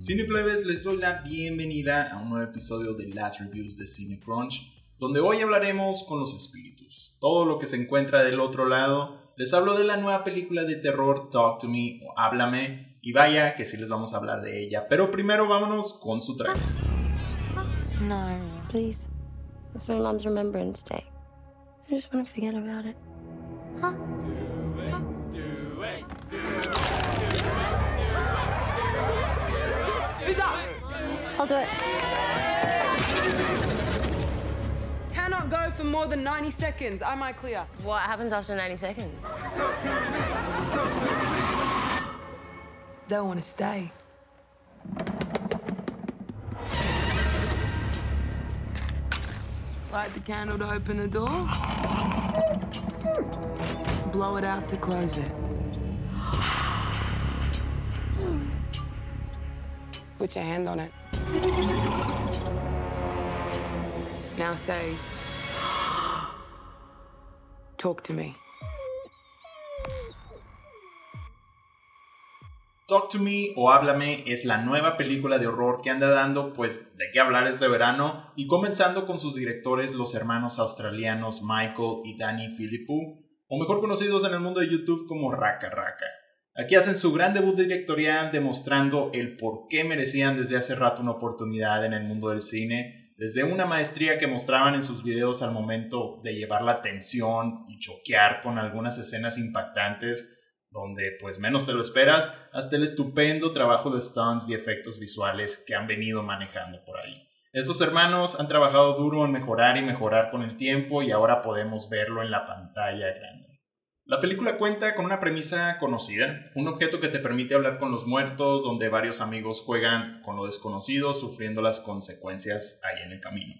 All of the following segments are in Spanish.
Cineplebes, les doy la bienvenida a un nuevo episodio de Last Reviews de CineCrunch, donde hoy hablaremos con los espíritus, todo lo que se encuentra del otro lado. Les hablo de la nueva película de terror Talk to Me o Háblame, y vaya que sí les vamos a hablar de ella, pero primero vámonos con su traje. No, please. It's my mom's Remembrance Day. I just want to forget about it. Who's do it. Cannot go for more than 90 seconds. Am I clear? What happens after 90 seconds? They'll want to stay. Light the candle to open the door. Blow it out to close it. Put your hand on it. Now say, talk to me. Talk to Me o Háblame es la nueva película de horror que anda dando pues de qué hablar este verano y comenzando con sus directores los hermanos australianos Michael y Danny Philippou o mejor conocidos en el mundo de YouTube como Raka Raka. Aquí hacen su gran debut directorial demostrando el por qué merecían desde hace rato una oportunidad en el mundo del cine, desde una maestría que mostraban en sus videos al momento de llevar la atención y choquear con algunas escenas impactantes donde pues menos te lo esperas, hasta el estupendo trabajo de stunts y efectos visuales que han venido manejando por ahí. Estos hermanos han trabajado duro en mejorar y mejorar con el tiempo y ahora podemos verlo en la pantalla grande. La película cuenta con una premisa conocida, un objeto que te permite hablar con los muertos, donde varios amigos juegan con lo desconocido, sufriendo las consecuencias ahí en el camino.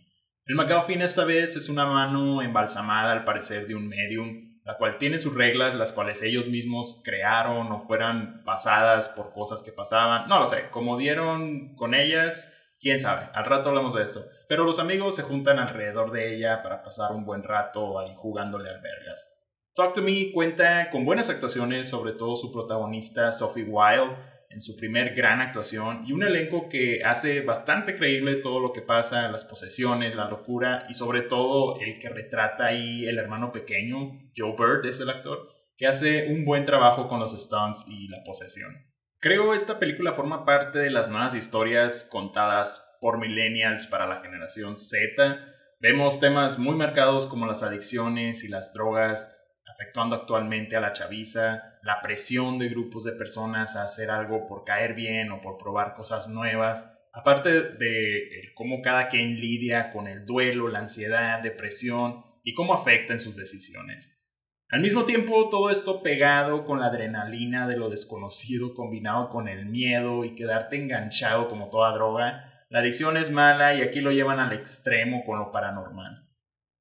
El MacGuffin esta vez es una mano embalsamada al parecer de un medium, la cual tiene sus reglas, las cuales ellos mismos crearon o fueran pasadas por cosas que pasaban. No lo sé, como dieron con ellas, quién sabe, al rato hablamos de esto. Pero los amigos se juntan alrededor de ella para pasar un buen rato ahí jugándole albergas. Talk to Me cuenta con buenas actuaciones, sobre todo su protagonista Sophie Wilde en su primer gran actuación y un elenco que hace bastante creíble todo lo que pasa, las posesiones, la locura y sobre todo el que retrata ahí el hermano pequeño, Joe Bird es el actor, que hace un buen trabajo con los stunts y la posesión. Creo esta película forma parte de las nuevas historias contadas por millennials para la generación Z. Vemos temas muy marcados como las adicciones y las drogas, afectuando actualmente a la chaviza, la presión de grupos de personas a hacer algo por caer bien o por probar cosas nuevas, aparte de cómo cada quien lidia con el duelo, la ansiedad, depresión y cómo afecta en sus decisiones. Al mismo tiempo, todo esto pegado con la adrenalina de lo desconocido combinado con el miedo y quedarte enganchado como toda droga, la adicción es mala y aquí lo llevan al extremo con lo paranormal.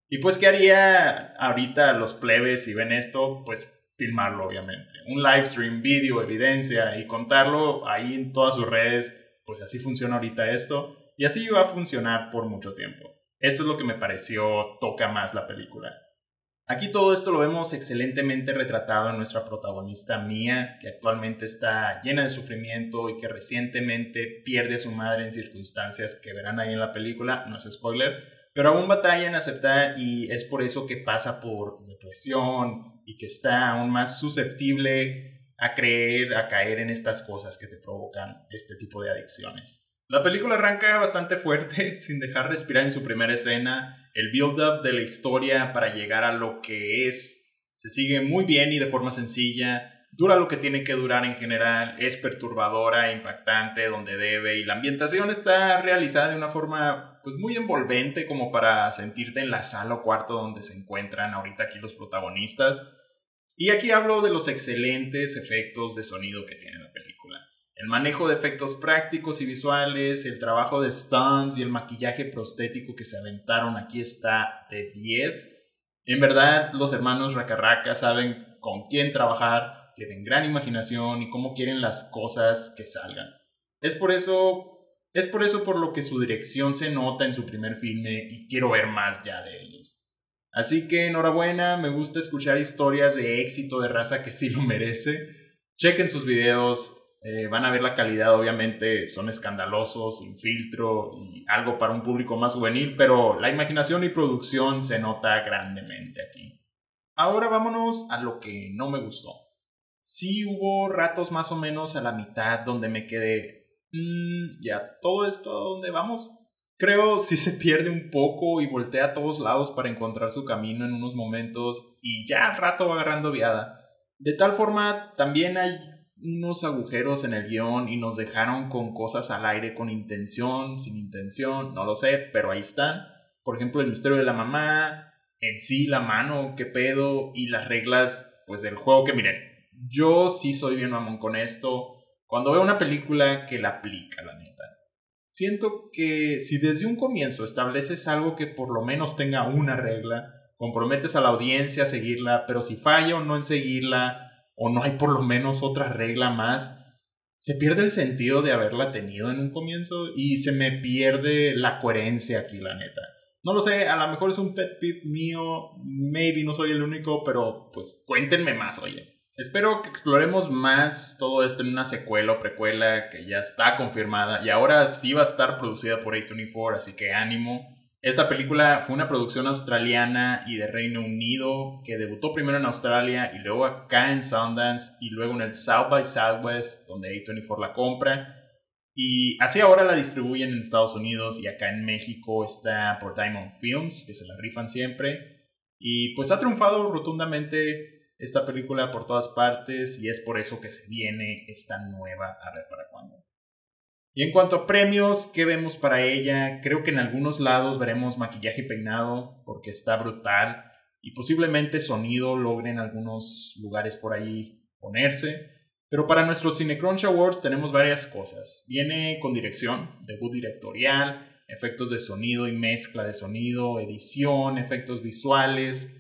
Y pues, ¿qué haría ahorita los plebes si ven esto? Pues filmarlo, obviamente. Un live stream, vídeo, evidencia y contarlo ahí en todas sus redes. Pues así funciona ahorita esto. Y así va a funcionar por mucho tiempo. Esto es lo que me pareció toca más la película. Aquí todo esto lo vemos excelentemente retratado en nuestra protagonista Mia, que actualmente está llena de sufrimiento y que recientemente pierde a su madre en circunstancias que verán ahí en la película, no es spoiler, pero aún batalla en aceptar y es por eso que pasa por depresión y que está aún más susceptible a creer, a caer en estas cosas que te provocan este tipo de adicciones. La película arranca bastante fuerte, sin dejar respirar en su primera escena. El build-up de la historia para llegar a lo que es se sigue muy bien y de forma sencilla dura lo que tiene que durar en general, es perturbadora, impactante donde debe y la ambientación está realizada de una forma pues muy envolvente como para sentirte en la sala o cuarto donde se encuentran ahorita aquí los protagonistas. Y aquí hablo de los excelentes efectos de sonido que tiene la película. El manejo de efectos prácticos y visuales, el trabajo de stunts y el maquillaje prostético que se aventaron aquí está de 10. En verdad, los hermanos Racarraca saben con quién trabajar tienen gran imaginación y cómo quieren las cosas que salgan. Es por eso, es por eso por lo que su dirección se nota en su primer filme y quiero ver más ya de ellos. Así que enhorabuena, me gusta escuchar historias de éxito de raza que sí lo merece. Chequen sus videos, Eh, van a ver la calidad, obviamente son escandalosos, sin filtro y algo para un público más juvenil, pero la imaginación y producción se nota grandemente aquí. Ahora vámonos a lo que no me gustó. Sí hubo ratos más o menos a la mitad donde me quedé, mmm, ya, todo esto a dónde vamos. Creo si se pierde un poco y voltea a todos lados para encontrar su camino en unos momentos y ya al rato va agarrando viada. De tal forma, también hay unos agujeros en el guion y nos dejaron con cosas al aire con intención, sin intención, no lo sé, pero ahí están. Por ejemplo, el misterio de la mamá, en sí la mano, qué pedo, y las reglas, pues del juego que miren, yo sí soy bien mamón con esto. Cuando veo una película que la aplica, la neta. Siento que si desde un comienzo estableces algo que por lo menos tenga una regla, comprometes a la audiencia a seguirla, pero si falla o no en seguirla, o no hay por lo menos otra regla más, se pierde el sentido de haberla tenido en un comienzo y se me pierde la coherencia aquí, la neta. No lo sé, a lo mejor es un pet peeve mío, maybe no soy el único, pero pues cuéntenme más, oye. Espero que exploremos más todo esto en una secuela o precuela que ya está confirmada y ahora sí va a estar producida por A24, así que ánimo. Esta película fue una producción australiana y de Reino Unido que debutó primero en Australia y luego acá en Sundance y luego en el South by Southwest donde A24 la compra. Y así ahora la distribuyen en Estados Unidos y acá en México está por Diamond Films, que se la rifan siempre. Y pues ha triunfado rotundamente esta película por todas partes y es por eso que se viene esta nueva, a ver para cuándo. Y en cuanto a premios, ¿qué vemos para ella? Creo que en algunos lados veremos maquillaje y peinado porque está brutal y posiblemente sonido logren algunos lugares por ahí ponerse. Pero para nuestros Cinecrunch Awards tenemos varias cosas. Viene con dirección, debut directorial, efectos de sonido y mezcla de sonido, edición, efectos visuales,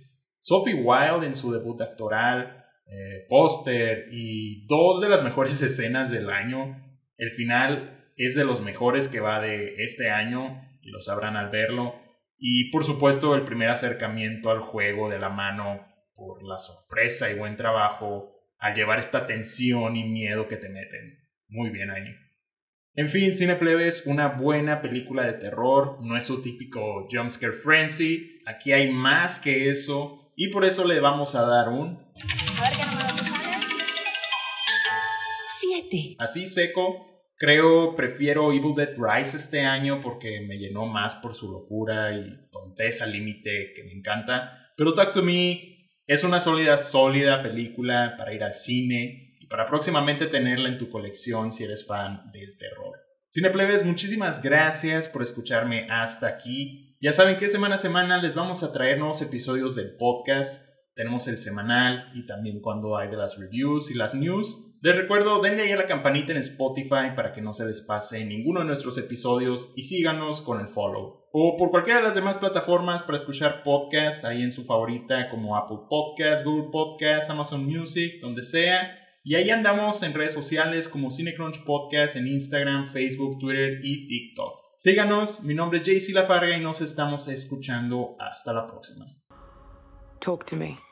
Sophie Wilde en su debut actoral, eh, póster y dos de las mejores escenas del año. El final es de los mejores que va de este año y lo sabrán al verlo. Y por supuesto el primer acercamiento al juego de la mano por la sorpresa y buen trabajo al llevar esta tensión y miedo que te meten. Muy bien ahí. En fin, Cine Plebes, una buena película de terror, no es su típico jumpscare frenzy, aquí hay más que eso, y por eso le vamos a dar un... A ver qué número Siete. Así seco. Creo, prefiero Evil Dead Rise este año porque me llenó más por su locura y tonteza límite que me encanta. Pero Talk to Me es una sólida, sólida película para ir al cine y para próximamente tenerla en tu colección si eres fan del terror. Cineplebes, muchísimas gracias por escucharme hasta aquí. Ya saben que semana a semana les vamos a traer nuevos episodios del podcast. Tenemos el semanal y también cuando hay de las reviews y las news. Les recuerdo, denle ahí a la campanita en Spotify para que no se les pase ninguno de nuestros episodios y síganos con el follow. O por cualquiera de las demás plataformas para escuchar podcasts ahí en su favorita como Apple Podcasts, Google Podcasts, Amazon Music, donde sea. Y ahí andamos en redes sociales como Cinecrunch Podcast en Instagram, Facebook, Twitter y TikTok. Síganos, mi nombre es JC Lafarga y nos estamos escuchando. Hasta la próxima. Talk to me.